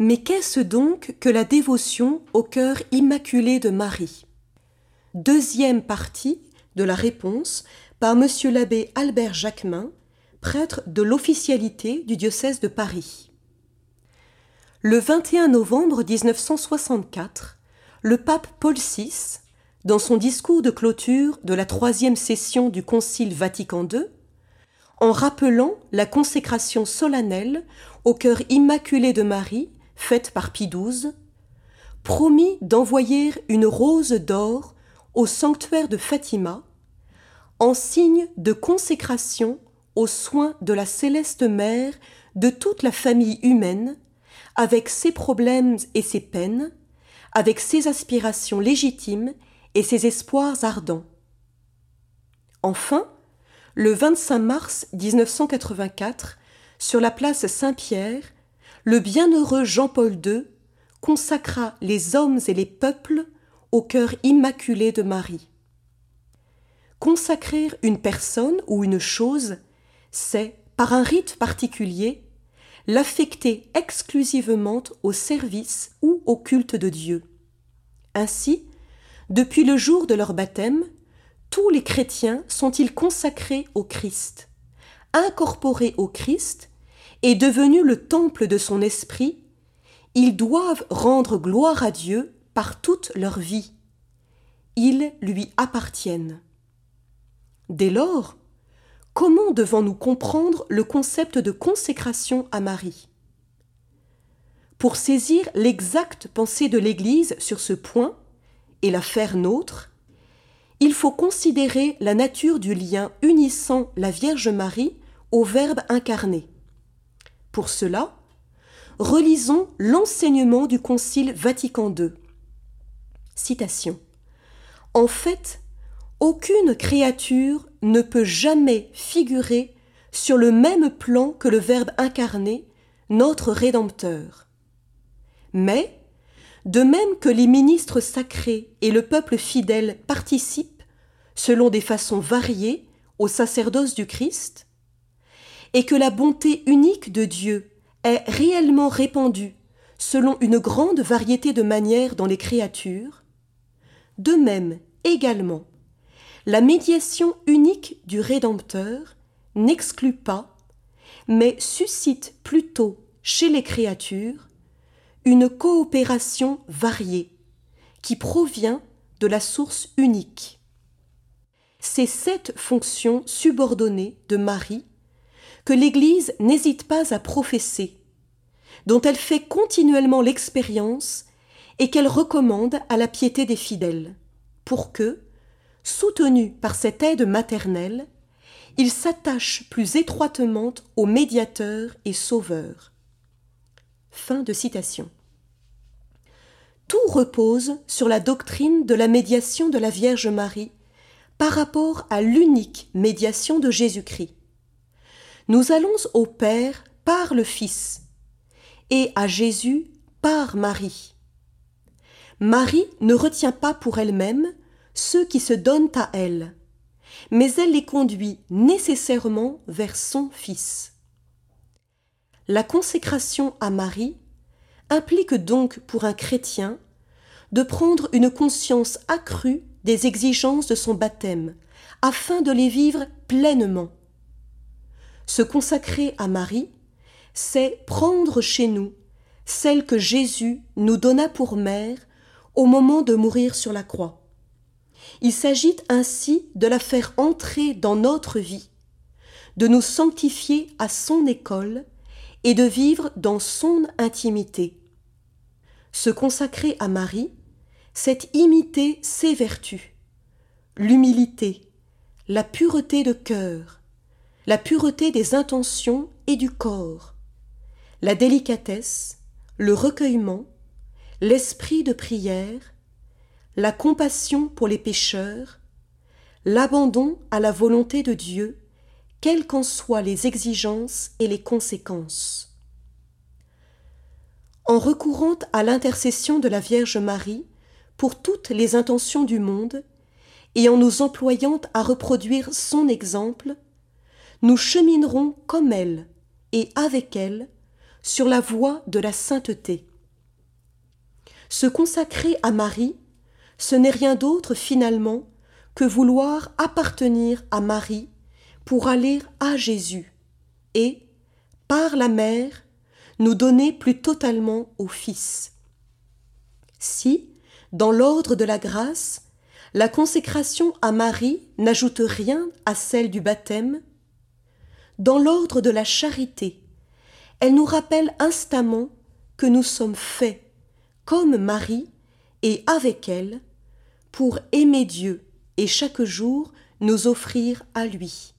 Mais qu'est-ce donc que la dévotion au cœur immaculé de Marie? Deuxième partie de la réponse par M. l'abbé Albert Jacquemin, prêtre de l'officialité du diocèse de Paris. Le 21 novembre 1964, le pape Paul VI, dans son discours de clôture de la troisième session du Concile Vatican II, en rappelant la consécration solennelle au cœur immaculé de Marie par Pie XII, promit d'envoyer une rose d'or au sanctuaire de Fatima, en signe de consécration aux soins de la céleste mère de toute la famille humaine, avec ses problèmes et ses peines, avec ses aspirations légitimes et ses espoirs ardents. Enfin, le 25 mars 1984, sur la place Saint-Pierre, le bienheureux Jean-Paul II consacra les hommes et les peuples au cœur immaculé de Marie. Consacrer une personne ou une chose, c'est, par un rite particulier, l'affecter exclusivement au service ou au culte de Dieu. Ainsi, depuis le jour de leur baptême, tous les chrétiens sont-ils consacrés au Christ, incorporés au Christ et devenus le temple de son esprit, ils doivent rendre gloire à Dieu par toute leur vie. Ils lui appartiennent. Dès lors, comment devons-nous comprendre le concept de consécration à Marie? Pour saisir l'exacte pensée de l'Église sur ce point et la faire nôtre, il faut considérer la nature du lien unissant la Vierge Marie au Verbe incarné. Pour cela, relisons l'enseignement du Concile Vatican II. Citation. En fait, aucune créature ne peut jamais figurer sur le même plan que le Verbe incarné, notre Rédempteur. Mais, de même que les ministres sacrés et le peuple fidèle participent, selon des façons variées, au sacerdoce du Christ, et que la bonté unique de Dieu est réellement répandue selon une grande variété de manières dans les créatures, de même, également, la médiation unique du Rédempteur n'exclut pas, mais suscite plutôt chez les créatures une coopération variée qui provient de la source unique. C'est cette fonction subordonnée de Marie que l'Église n'hésite pas à professer, dont elle fait continuellement l'expérience et qu'elle recommande à la piété des fidèles, pour que, soutenus par cette aide maternelle, ils s'attachent plus étroitement au médiateur et sauveur. Fin de citation. Tout repose sur la doctrine de la médiation de la Vierge Marie par rapport à l'unique médiation de Jésus-Christ. Nous allons au Père par le Fils et à Jésus par Marie. Marie ne retient pas pour elle-même ceux qui se donnent à elle, mais elle les conduit nécessairement vers son Fils. La consécration à Marie implique donc pour un chrétien de prendre une conscience accrue des exigences de son baptême, afin de les vivre pleinement. Se consacrer à Marie, c'est prendre chez nous celle que Jésus nous donna pour mère au moment de mourir sur la croix. Il s'agit ainsi de la faire entrer dans notre vie, de nous sanctifier à son école et de vivre dans son intimité. Se consacrer à Marie, c'est imiter ses vertus, l'humilité, la pureté de cœur, la pureté des intentions et du corps, la délicatesse, le recueillement, l'esprit de prière, la compassion pour les pécheurs, l'abandon à la volonté de Dieu, quelles qu'en soient les exigences et les conséquences. En recourant à l'intercession de la Vierge Marie pour toutes les intentions du monde, et en nous employant à reproduire son exemple, nous cheminerons comme elle et avec elle sur la voie de la sainteté. Se consacrer à Marie, ce n'est rien d'autre finalement que vouloir appartenir à Marie pour aller à Jésus et, par la mère, nous donner plus totalement au Fils. Si, dans l'ordre de la grâce, la consécration à Marie n'ajoute rien à celle du baptême, dans l'ordre de la charité, elle nous rappelle instamment que nous sommes faits, comme Marie, et avec elle, pour aimer Dieu et chaque jour nous offrir à lui.